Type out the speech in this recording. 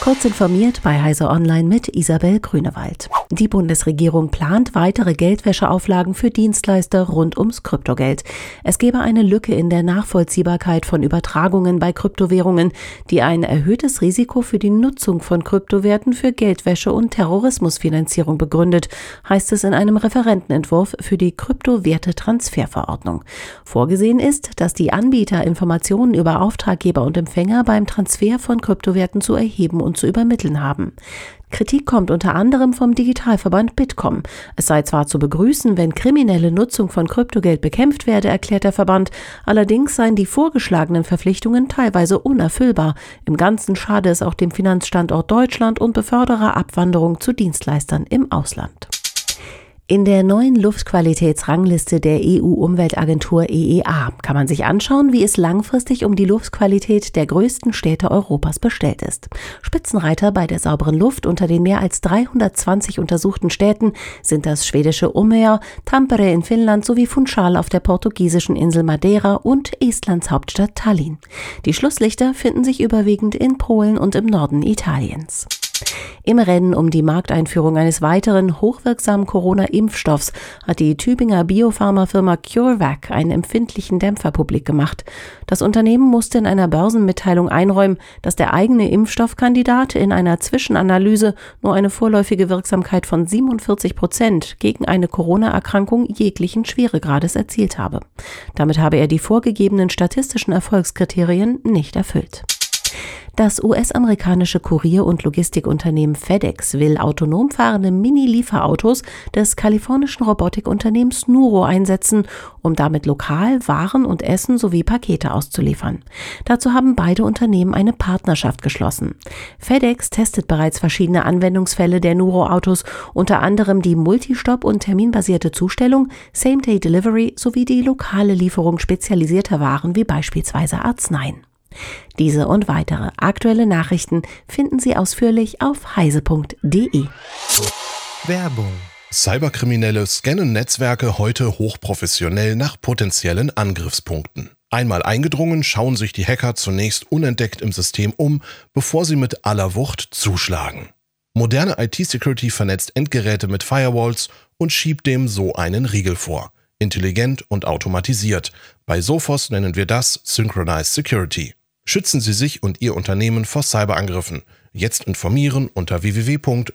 Kurz informiert bei Heise Online mit Isabel Grünewald. Die Bundesregierung plant weitere Geldwäscheauflagen für Dienstleister rund ums Kryptogeld. Es gebe eine Lücke in der Nachvollziehbarkeit von Übertragungen bei Kryptowährungen, die ein erhöhtes Risiko für die Nutzung von Kryptowerten für Geldwäsche und Terrorismusfinanzierung begründet, heißt es in einem Referentenentwurf für die Kryptowerte-Transferverordnung. Vorgesehen ist, dass die Anbieter Informationen über Auftraggeber und Empfänger beim Transfer von Kryptowerten zu erheben und zu übermitteln haben. Kritik kommt unter anderem vom Digitalverband Bitkom. Es sei zwar zu begrüßen, wenn kriminelle Nutzung von Kryptogeld bekämpft werde, erklärt der Verband, allerdings seien die vorgeschlagenen Verpflichtungen teilweise unerfüllbar. Im Ganzen schade es auch dem Finanzstandort Deutschland und befördere Abwanderung zu Dienstleistern im Ausland. In der neuen Luftqualitätsrangliste der EU-Umweltagentur EEA kann man sich anschauen, wie es langfristig um die Luftqualität der größten Städte Europas bestellt ist. Spitzenreiter bei der sauberen Luft unter den mehr als 320 untersuchten Städten sind das schwedische Umeå, Tampere in Finnland sowie Funchal auf der portugiesischen Insel Madeira und Estlands Hauptstadt Tallinn. Die Schlusslichter finden sich überwiegend in Polen und im Norden Italiens. Im Rennen um die Markteinführung eines weiteren hochwirksamen Corona-Impfstoffs hat die Tübinger Biopharmafirma CureVac einen empfindlichen Dämpfer publik gemacht. Das Unternehmen musste in einer Börsenmitteilung einräumen, dass der eigene Impfstoffkandidat in einer Zwischenanalyse nur eine vorläufige Wirksamkeit von 47 Prozent gegen eine Corona-Erkrankung jeglichen Schweregrades erzielt habe. Damit habe er die vorgegebenen statistischen Erfolgskriterien nicht erfüllt. Das US-amerikanische Kurier- und Logistikunternehmen FedEx will autonom fahrende Mini-Lieferautos des kalifornischen Robotikunternehmens Nuro einsetzen, um damit lokal Waren und Essen sowie Pakete auszuliefern. Dazu haben beide Unternehmen eine Partnerschaft geschlossen. FedEx testet bereits verschiedene Anwendungsfälle der Nuro-Autos, unter anderem die Multistop- und terminbasierte Zustellung, Same-Day-Delivery sowie die lokale Lieferung spezialisierter Waren wie beispielsweise Arzneien. Diese und weitere aktuelle Nachrichten finden Sie ausführlich auf heise.de. Werbung Cyberkriminelle scannen Netzwerke heute hochprofessionell nach potenziellen Angriffspunkten. Einmal eingedrungen, schauen sich die Hacker zunächst unentdeckt im System um, bevor sie mit aller Wucht zuschlagen. Moderne IT-Security vernetzt Endgeräte mit Firewalls und schiebt dem so einen Riegel vor. Intelligent und automatisiert. Bei Sophos nennen wir das Synchronized Security. Schützen Sie sich und Ihr Unternehmen vor Cyberangriffen. Jetzt informieren unter www.sophos.de.